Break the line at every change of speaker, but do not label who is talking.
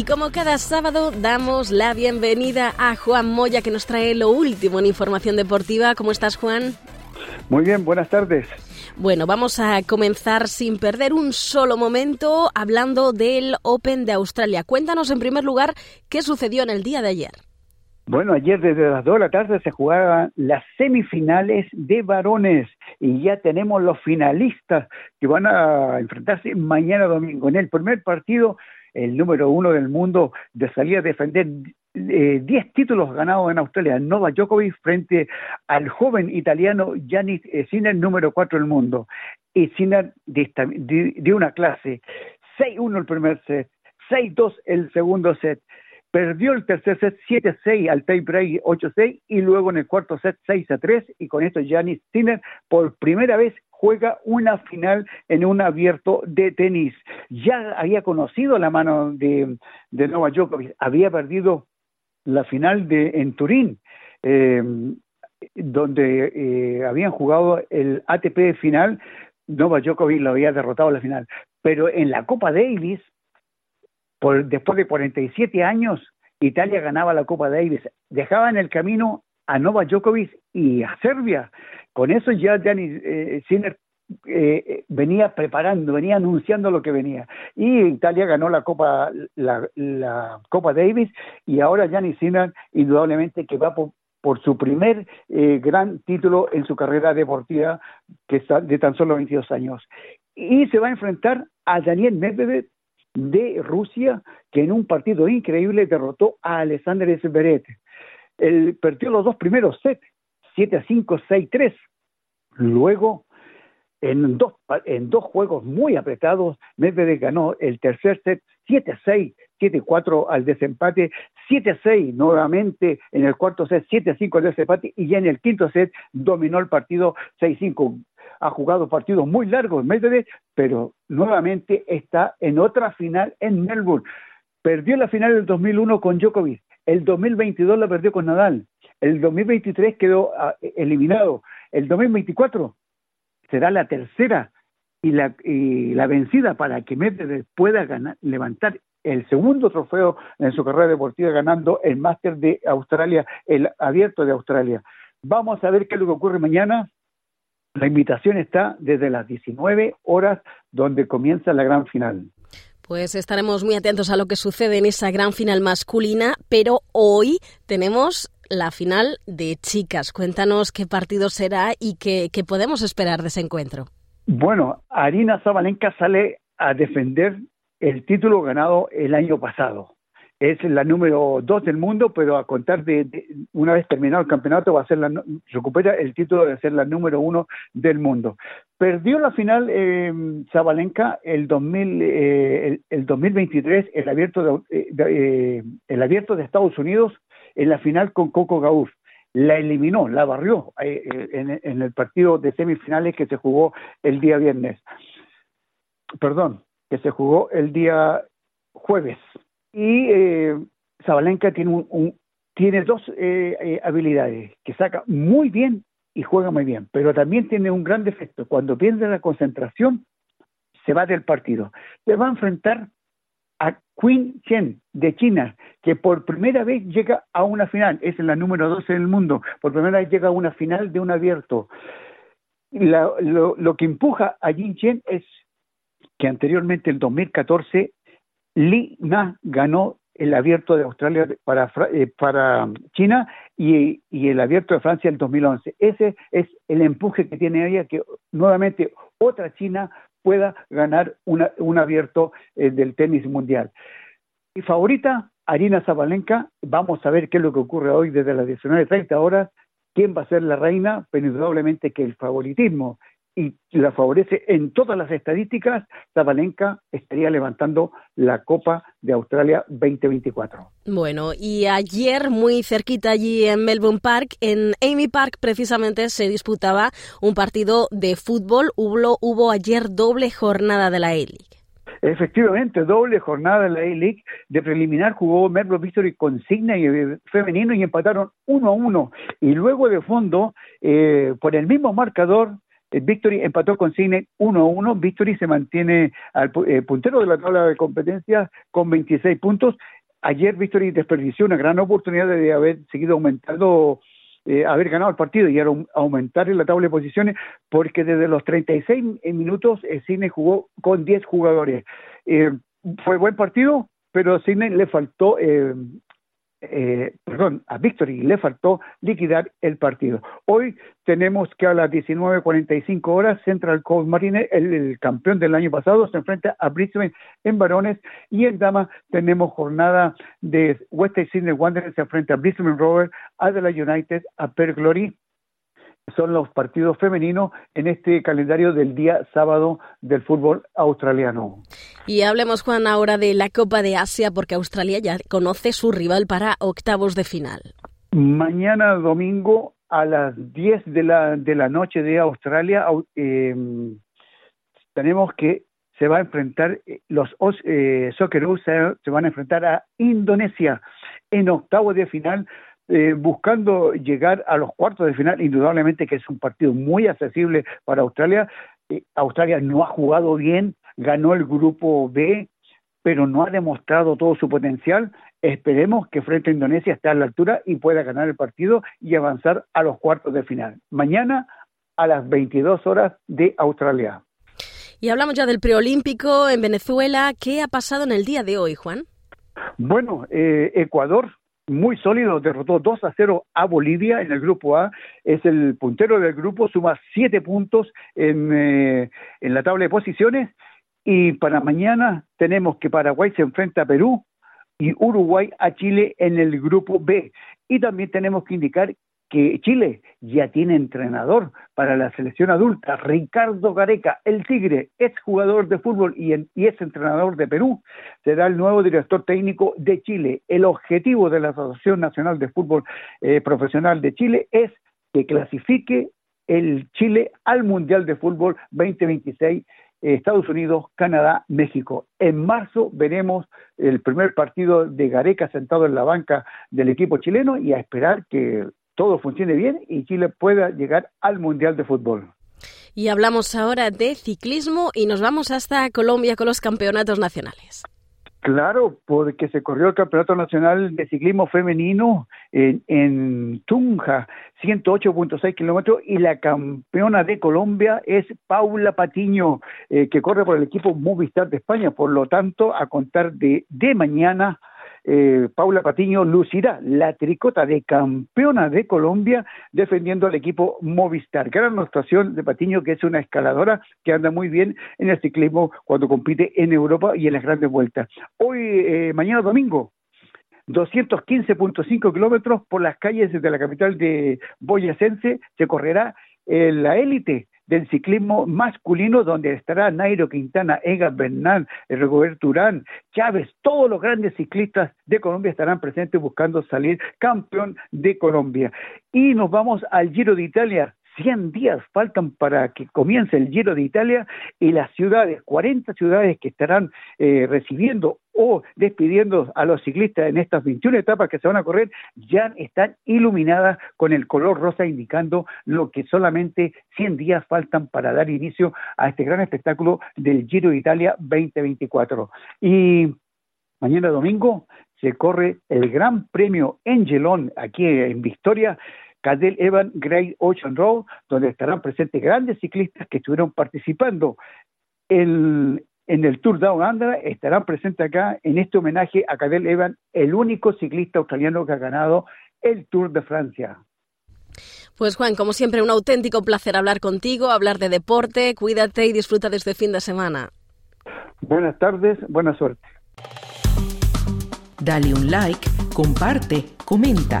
Y como cada sábado damos la bienvenida a Juan Moya que nos trae lo último en información deportiva. ¿Cómo estás Juan?
Muy bien, buenas tardes.
Bueno, vamos a comenzar sin perder un solo momento hablando del Open de Australia. Cuéntanos en primer lugar qué sucedió en el día de ayer.
Bueno, ayer desde las 2 de la tarde se jugaban las semifinales de varones y ya tenemos los finalistas que van a enfrentarse mañana domingo. En el primer partido el número uno del mundo, de salir a defender 10 eh, títulos ganados en Australia, Nova Djokovic frente al joven italiano Giannis Sinner, número 4 del mundo. Y Sinner dio una clase, 6-1 el primer set, 6-2 el segundo set, perdió el tercer set 7-6 al tie break 8-6 y luego en el cuarto set 6-3 y con esto Giannis Sinner por primera vez juega una final en un abierto de tenis. Ya había conocido la mano de, de Novak Djokovic, había perdido la final de en Turín, eh, donde eh, habían jugado el ATP final, Novak Djokovic lo había derrotado en la final, pero en la Copa Davis, por, después de 47 años, Italia ganaba la Copa Davis, dejaba en el camino a Novak Djokovic y a Serbia. Con eso ya Gianni eh, Sinner eh, venía preparando, venía anunciando lo que venía. Y Italia ganó la Copa, la, Copa Davis y ahora Gianni Sinner indudablemente que va por, su primer eh, gran título en su carrera deportiva que está de tan solo 22 años. Y se va a enfrentar a Daniel Medvedev de Rusia, que en un partido increíble derrotó a Alexander Zverev. Él perdió los dos primeros sets, 7 a 5, 6 a 3. Luego, en dos, en dos juegos muy apretados, Medvedev ganó el tercer set 7 a 6, 7 a 4 al desempate, 7 a 6 nuevamente en el cuarto set, 7 a 5 al desempate y ya en el quinto set dominó el partido 6 a 5. Ha jugado partidos muy largos Medvedev, pero nuevamente está en otra final en Melbourne. Perdió la final del 2001 con Djokovic, el 2022 la perdió con Nadal. El 2023 quedó ah, eliminado. El 2024 será la tercera y la, la vencida para que Medvedev pueda ganar, levantar el segundo trofeo en su carrera deportiva ganando el Máster de Australia, el Abierto de Australia. Vamos a ver qué es lo que ocurre mañana. La invitación está desde las 19 horas donde comienza la gran final.
Pues estaremos muy atentos a lo que sucede en esa gran final masculina, pero hoy tenemos la final de chicas. Cuéntanos qué partido será y qué, podemos esperar de ese encuentro.
Bueno, Arina Zabalenka sale a defender el título ganado el año pasado es la número dos del mundo, pero a contar de, una vez terminado el campeonato va a ser la recupera el título de ser la número uno del mundo. Perdió la final eh, Zabalenka el 2000 eh, el, 2023 el abierto de, eh, el abierto de Estados Unidos en la final con Coco Gauff. La eliminó, la barrió en, en el partido de semifinales que se jugó el día viernes. Perdón, que se jugó el día jueves y eh, Zabalenka tiene, un, tiene dos eh, eh, habilidades, que saca muy bien y juega muy bien, pero también tiene un gran defecto. Cuando pierde la concentración, se va del partido. Se va a enfrentar a Queen Chen de China, que por primera vez llega a una final, es la número 12 del mundo, por primera vez llega a una final de un abierto. lo, lo, que empuja a Jin Chen es que anteriormente, en 2014, Li Na ganó el abierto de Australia para, eh, para China y, el abierto de Francia en 2011. Ese es el empuje que tiene ella, que nuevamente otra China pueda ganar un abierto eh, del tenis mundial. Mi favorita, Arina Zabalenka, vamos a ver qué es lo que ocurre hoy desde las 19.30 horas, quién va a ser la reina, pero indudablemente que el favoritismo y la favorece en todas las estadísticas, Zabalenka estaría levantando la Copa de Australia 2024.
Bueno, y ayer muy cerquita allí en Melbourne Park, en Amy Park precisamente se disputaba un partido de fútbol. Hubo, hubo ayer doble jornada de la A-League.
Efectivamente, doble jornada en la A-League. De preliminar jugó Melbourne Victory con Signa y eh, femenino y empataron 1 a 1. Y luego de fondo, eh, por el mismo marcador, Victory empató con Cine 1-1. Victory se mantiene al eh, puntero de la tabla de competencia con 26 puntos. Ayer Victory desperdició una gran oportunidad de haber seguido aumentando, eh, haber ganado el partido y aumentar en la tabla de posiciones, porque desde los 36 minutos el Cine jugó con 10 jugadores. fue buen partido, pero a Cine le faltó eh, perdón, a Victory le faltó liquidar el partido. Hoy tenemos que a las 19.45 horas Central Coast Marine, el, campeón del año pasado, se enfrenta a Brisbane en varones y en dama tenemos jornada de West Sydney Wanderers se enfrenta a Brisbane Rover, Adelaide United, a Per Glory son los partidos femeninos en este calendario del día sábado del fútbol australiano.
Y hablemos, Juan, ahora de la Copa de Asia, porque Australia ya conoce su rival para octavos de final.
Mañana domingo a las 10 de la, de la noche de Australia eh, tenemos que se va a enfrentar, eh, los eh, Socceroos se, se van a enfrentar a Indonesia en octavos de final eh, buscando llegar a los cuartos de final, indudablemente que es un partido muy accesible para Australia. Eh, Australia no ha jugado bien, ganó el grupo B, pero no ha demostrado todo su potencial. Esperemos que frente a Indonesia esté a la altura y pueda ganar el partido y avanzar a los cuartos de final. Mañana a las 22 horas de Australia.
Y hablamos ya del preolímpico en Venezuela. ¿Qué ha pasado en el día de hoy, Juan?
Bueno, eh, Ecuador muy sólido, derrotó 2 a 0 a Bolivia en el grupo A, es el puntero del grupo, suma 7 puntos en, eh, en la tabla de posiciones y para mañana tenemos que Paraguay se enfrenta a Perú y Uruguay a Chile en el grupo B. Y también tenemos que indicar que Chile ya tiene entrenador para la selección adulta, Ricardo Gareca, el Tigre, es jugador de fútbol y, es entrenador de Perú, será el nuevo director técnico de Chile. El objetivo de la Asociación Nacional de Fútbol eh, Profesional de Chile es que clasifique el Chile al Mundial de Fútbol 2026 Estados Unidos, Canadá, México. En marzo veremos el primer partido de Gareca sentado en la banca del equipo chileno y a esperar que todo funcione bien y Chile pueda llegar al Mundial de Fútbol.
Y hablamos ahora de ciclismo y nos vamos hasta Colombia con los campeonatos nacionales.
Claro, porque se corrió el Campeonato Nacional de Ciclismo Femenino en, Tunja, 108.6 kilómetros, y la campeona de Colombia es Paula Patiño, eh, que corre por el equipo Movistar de España. Por lo tanto, a contar de, de mañana eh, Paula Patiño lucirá la tricota de campeona de Colombia defendiendo al equipo Movistar. Gran actuación de Patiño, que es una escaladora que anda muy bien en el ciclismo cuando compite en Europa y en las grandes vueltas. Hoy, eh, mañana domingo, 215.5 kilómetros por las calles de la capital de Boyacense se correrá la élite del ciclismo masculino, donde estará Nairo Quintana, Egan Bernal, Rigoberto Urán, Chávez, todos los grandes ciclistas de Colombia estarán presentes buscando salir campeón de Colombia. Y nos vamos al Giro de Italia, 100 días faltan para que comience el Giro de Italia y las ciudades, 40 ciudades que estarán eh, recibiendo o despidiendo a los ciclistas en estas 21 etapas que se van a correr, ya están iluminadas con el color rosa indicando lo que solamente 100 días faltan para dar inicio a este gran espectáculo del Giro de Italia 2024. Y mañana domingo se corre el Gran Premio Engelón aquí en Victoria Cadel Evan Great Ocean Road, donde estarán presentes grandes ciclistas que estuvieron participando en, el Tour Down Under, estarán presentes acá en este homenaje a Cadel Evan, el único ciclista australiano que ha ganado el Tour de Francia.
Pues Juan, como siempre, un auténtico placer hablar contigo, hablar de deporte. Cuídate y disfruta de este fin de semana.
Buenas tardes, buena suerte.
Dale un like, comparte, comenta.